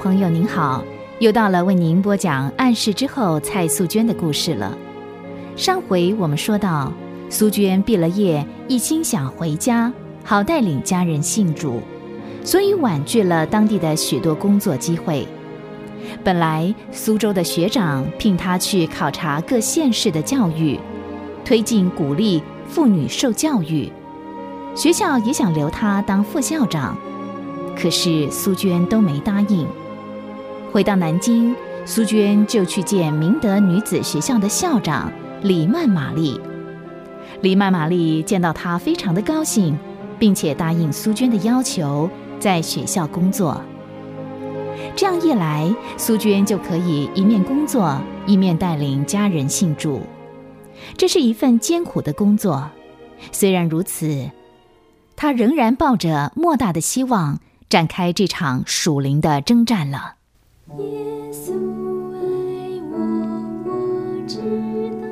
朋友您好，又到了为您播讲暗示之后蔡素娟的故事了。上回我们说到，苏娟毕了业，一心想回家，好带领家人信主，所以婉拒了当地的许多工作机会。本来苏州的学长聘他去考察各县市的教育，推进鼓励妇女受教育，学校也想留他当副校长。可是苏娟都没答应。回到南京，苏娟就去见明德女子学校的校长李曼玛丽。李曼玛丽见到她非常的高兴，并且答应苏娟的要求，在学校工作。这样一来，苏娟就可以一面工作，一面带领家人信主。这是一份艰苦的工作，虽然如此，她仍然抱着莫大的希望。展开这场属灵的征战了。耶稣爱我，我知道。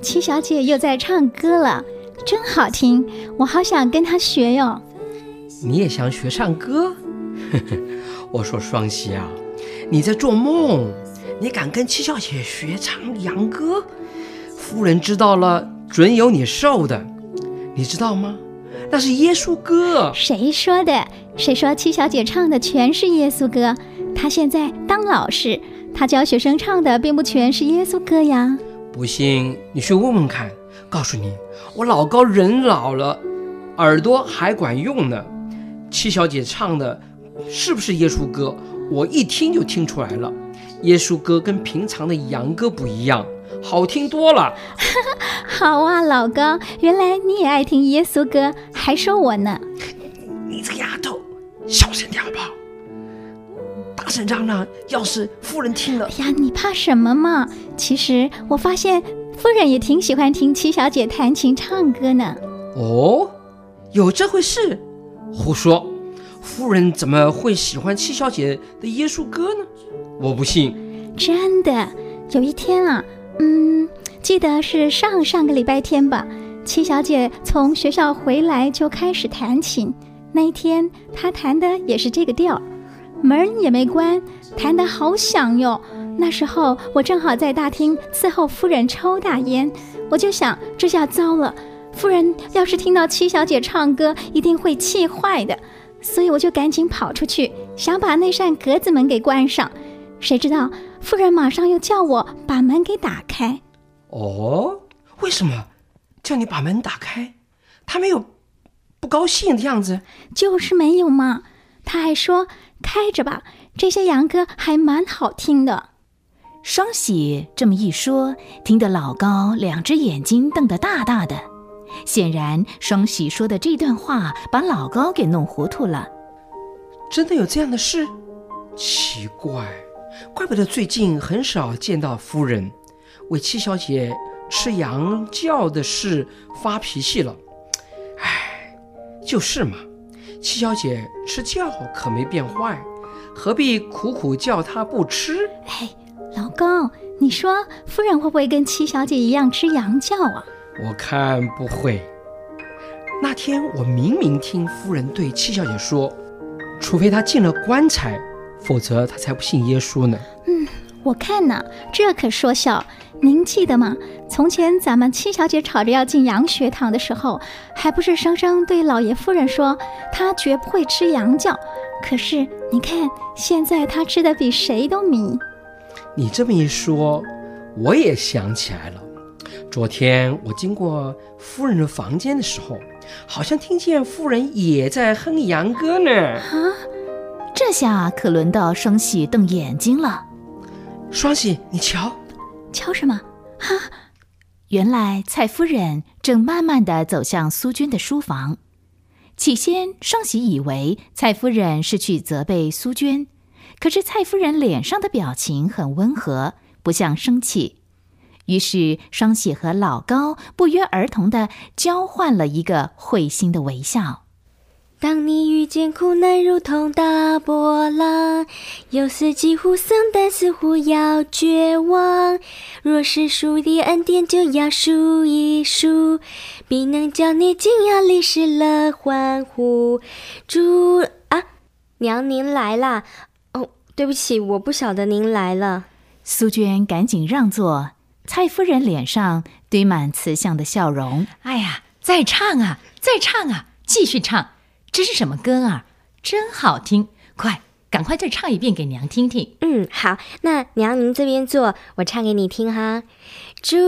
七小姐又在唱歌了，真好听，我好想跟她学哟。你也想学唱歌？我说双喜啊，你在做梦！你敢跟七小姐学唱洋歌？夫人知道了，准有你受的，你知道吗？那是耶稣歌。谁说的？谁说七小姐唱的全是耶稣歌？她现在当老师，她教学生唱的并不全是耶稣歌呀。不信你去问问看。告诉你，我老高人老了，耳朵还管用呢。七小姐唱的是不是耶稣歌？我一听就听出来了。耶稣歌跟平常的洋歌不一样。好听多了，好啊，老高，原来你也爱听耶稣歌，还说我呢。你这个丫头，小声点好不好？大声嚷嚷，要是夫人听了，哎呀，你怕什么嘛？其实我发现夫人也挺喜欢听七小姐弹琴唱歌呢。哦，有这回事？胡说！夫人怎么会喜欢七小姐的耶稣歌呢？我不信。真的，有一天啊。嗯，记得是上上个礼拜天吧。七小姐从学校回来就开始弹琴。那一天她弹的也是这个调儿，门也没关，弹得好响哟。那时候我正好在大厅伺候夫人抽大烟，我就想这下糟了，夫人要是听到七小姐唱歌，一定会气坏的。所以我就赶紧跑出去，想把那扇格子门给关上。谁知道？夫人马上又叫我把门给打开。哦，为什么叫你把门打开？他没有不高兴的样子。就是没有嘛。他还说开着吧，这些洋歌还蛮好听的。双喜这么一说，听得老高两只眼睛瞪得大大的。显然，双喜说的这段话把老高给弄糊涂了。真的有这样的事？奇怪。怪不得最近很少见到夫人为七小姐吃羊叫的事发脾气了。唉，就是嘛，七小姐吃觉可没变坏，何必苦苦叫她不吃？哎，老公，你说夫人会不会跟七小姐一样吃羊叫啊？我看不会。那天我明明听夫人对七小姐说，除非她进了棺材。否则他才不信耶稣呢。嗯，我看呢，这可说笑。您记得吗？从前咱们七小姐吵着要进洋学堂的时候，还不是生生对老爷夫人说，她绝不会吃羊叫。可是你看，现在她吃的比谁都迷。你这么一说，我也想起来了。昨天我经过夫人的房间的时候，好像听见夫人也在哼洋歌呢。啊？这下可轮到双喜瞪眼睛了。双喜，你瞧，瞧什么？哈！原来蔡夫人正慢慢的走向苏军的书房。起先，双喜以为蔡夫人是去责备苏娟，可是蔡夫人脸上的表情很温和，不像生气。于是，双喜和老高不约而同的交换了一个会心的微笑。当你遇见苦难如同大波浪，有时几乎丧胆，似乎要绝望。若是数的恩典，就要数一数，必能叫你惊讶、历史了欢呼。主啊，娘您来啦！哦，对不起，我不晓得您来了。苏娟赶紧让座，蔡夫人脸上堆满慈祥的笑容。哎呀，再唱啊，再唱啊，继续唱！这是什么歌啊？真好听！快，赶快再唱一遍给娘听听。嗯，好，那娘您这边坐，我唱给你听哈。主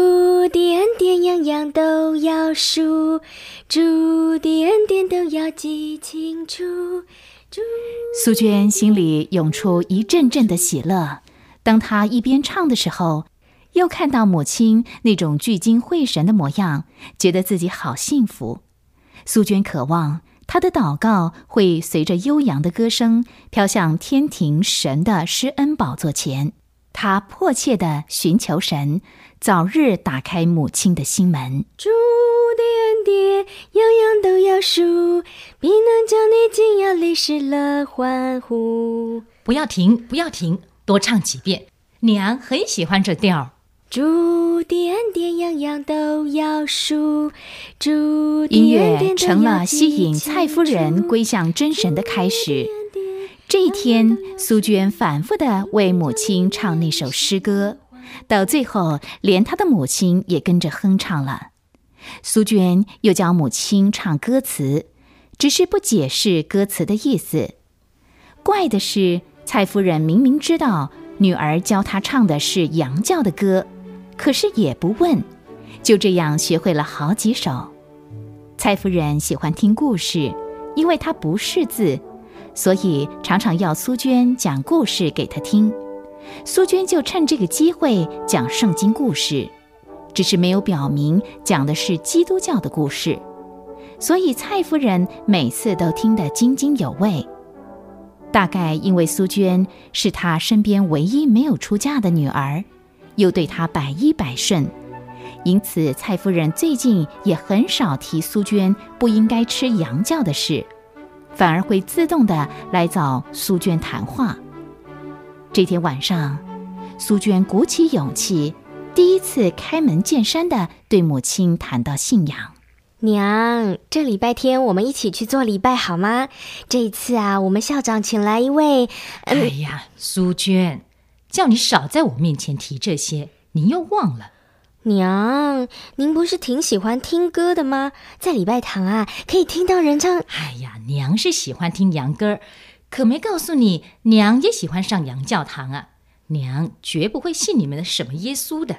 的恩典样样都要数，主的恩典都要记清楚。主苏娟心里涌出一阵阵的喜乐。当她一边唱的时候，又看到母亲那种聚精会神的模样，觉得自己好幸福。苏娟渴望她的祷告会随着悠扬的歌声飘向天庭神的施恩宝座前。他迫切地寻求神。早日打开母亲的心门。主的恩典，样样都要数，必能叫你惊讶泪湿了欢呼。不要停，不要停，多唱几遍。娘很喜欢这调。主的恩典，样样都要数。音乐成了吸引蔡夫人归向真神的开始。这一天，苏娟反复的为母亲唱那首诗歌。到最后，连她的母亲也跟着哼唱了。苏娟又教母亲唱歌词，只是不解释歌词的意思。怪的是，蔡夫人明明知道女儿教她唱的是洋教的歌，可是也不问，就这样学会了好几首。蔡夫人喜欢听故事，因为她不识字，所以常常要苏娟讲故事给她听。苏娟就趁这个机会讲圣经故事，只是没有表明讲的是基督教的故事，所以蔡夫人每次都听得津津有味。大概因为苏娟是她身边唯一没有出嫁的女儿，又对她百依百顺，因此蔡夫人最近也很少提苏娟不应该吃洋教的事，反而会自动的来找苏娟谈话。这天晚上，苏娟鼓起勇气，第一次开门见山的对母亲谈到信仰。娘，这礼拜天我们一起去做礼拜好吗？这一次啊，我们校长请来一位……哎呀，苏娟，叫你少在我面前提这些，你又忘了。娘，您不是挺喜欢听歌的吗？在礼拜堂啊，可以听到人唱。哎呀，娘是喜欢听洋歌。可没告诉你，娘也喜欢上洋教堂啊！娘绝不会信你们的什么耶稣的。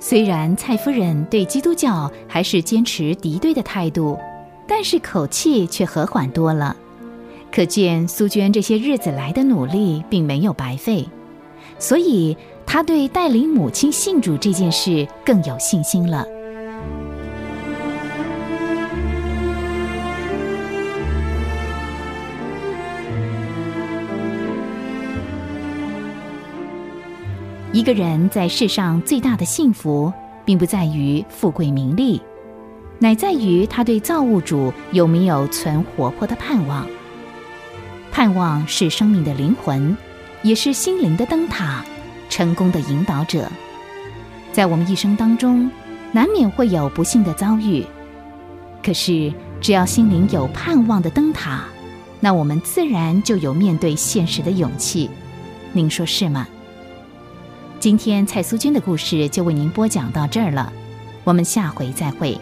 虽然蔡夫人对基督教还是坚持敌对的态度，但是口气却和缓多了。可见苏娟这些日子来的努力并没有白费，所以她对带领母亲信主这件事更有信心了。一个人在世上最大的幸福，并不在于富贵名利，乃在于他对造物主有没有存活泼的盼望。盼望是生命的灵魂，也是心灵的灯塔，成功的引导者。在我们一生当中，难免会有不幸的遭遇，可是只要心灵有盼望的灯塔，那我们自然就有面对现实的勇气。您说是吗？今天蔡苏君的故事就为您播讲到这儿了，我们下回再会。